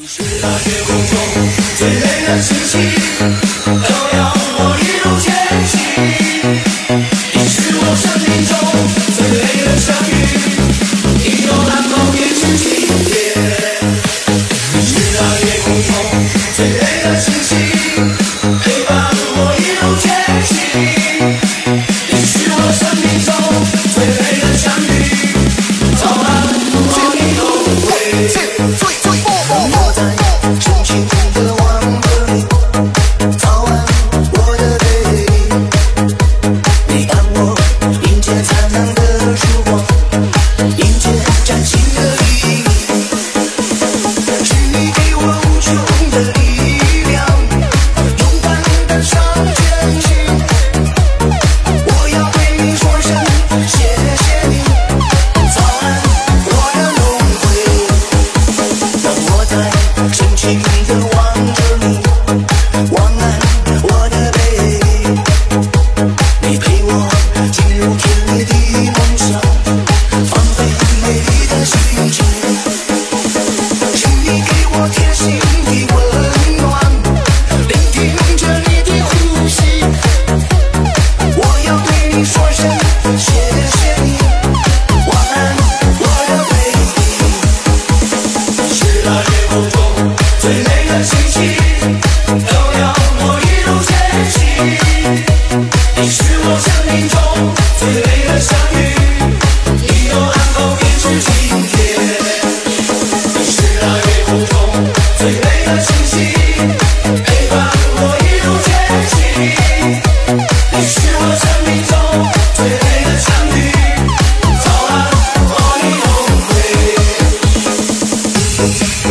你是那夜空中最美的星星。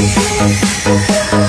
Yeah.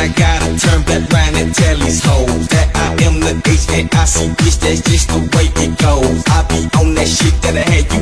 I gotta turn back round and tell these hoes that I am the H and I see bitch, that's just the way it goes. I be on that shit that I had you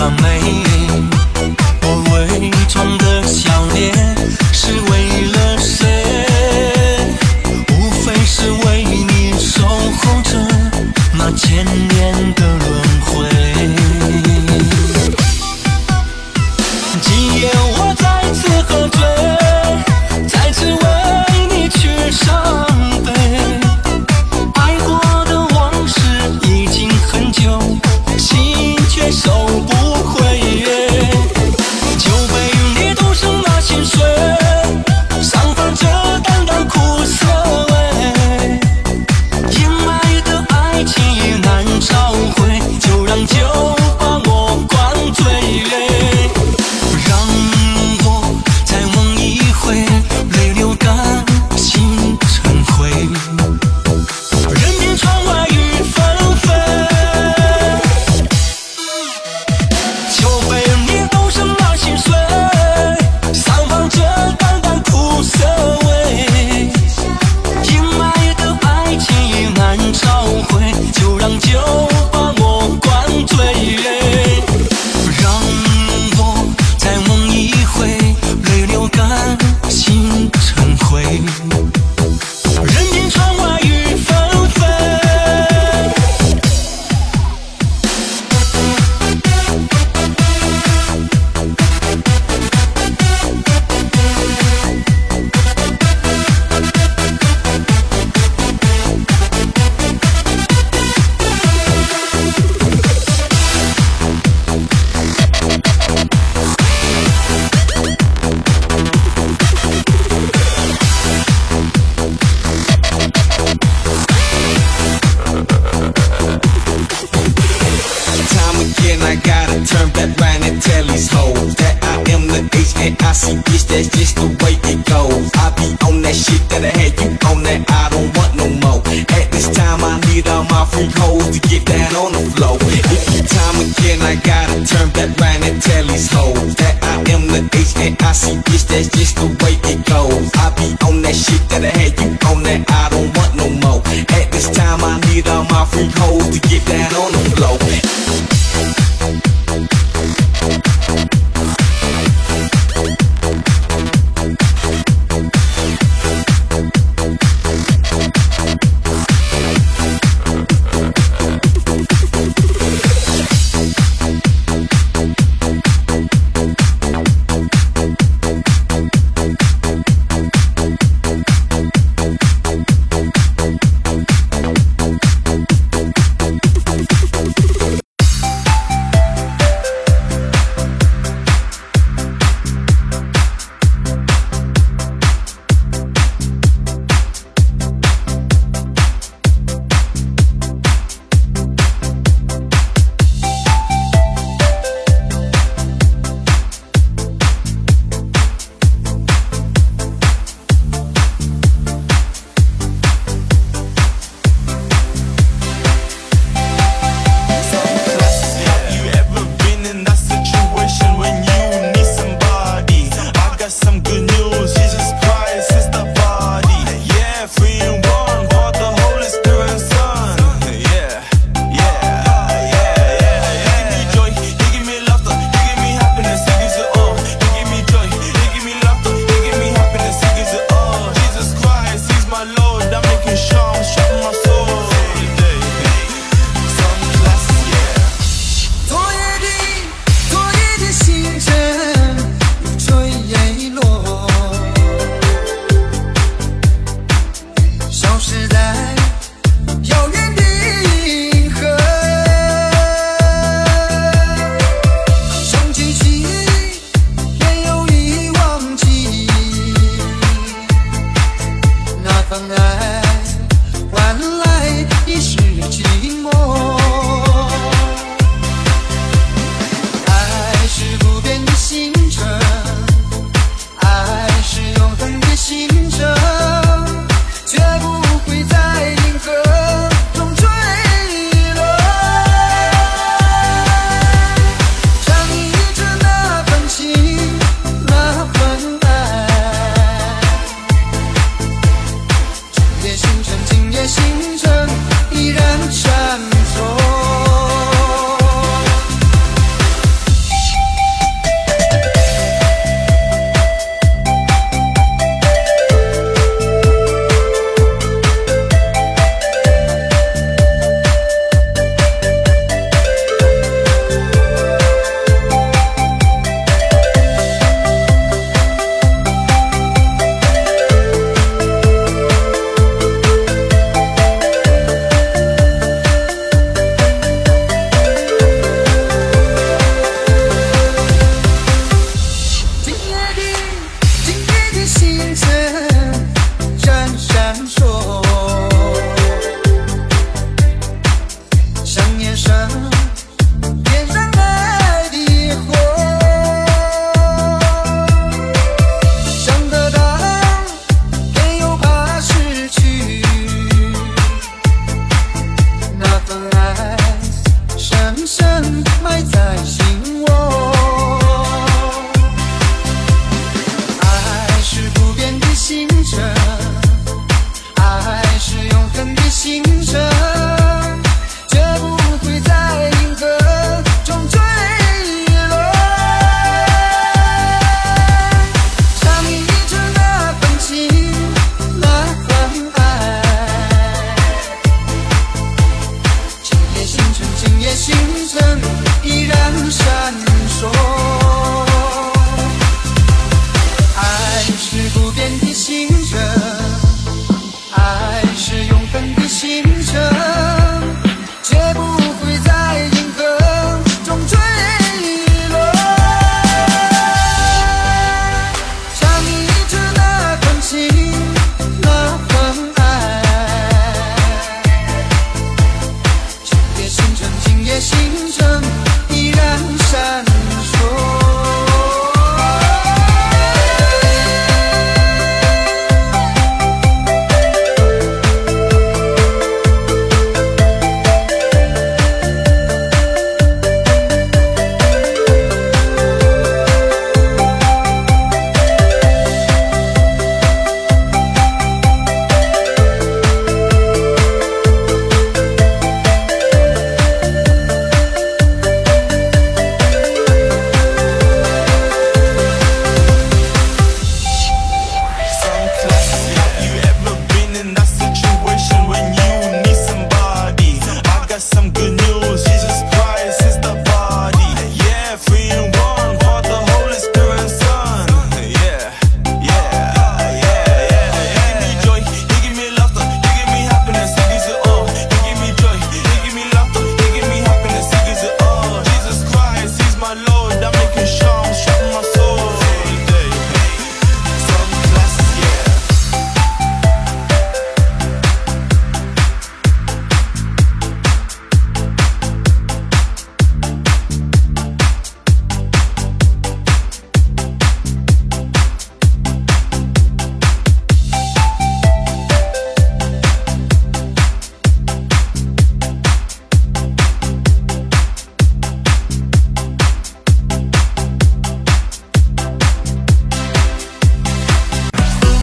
và mây ôi quê trong then I gotta turn back round and tell these hoes that I am the H and I see bitch, that's just the way.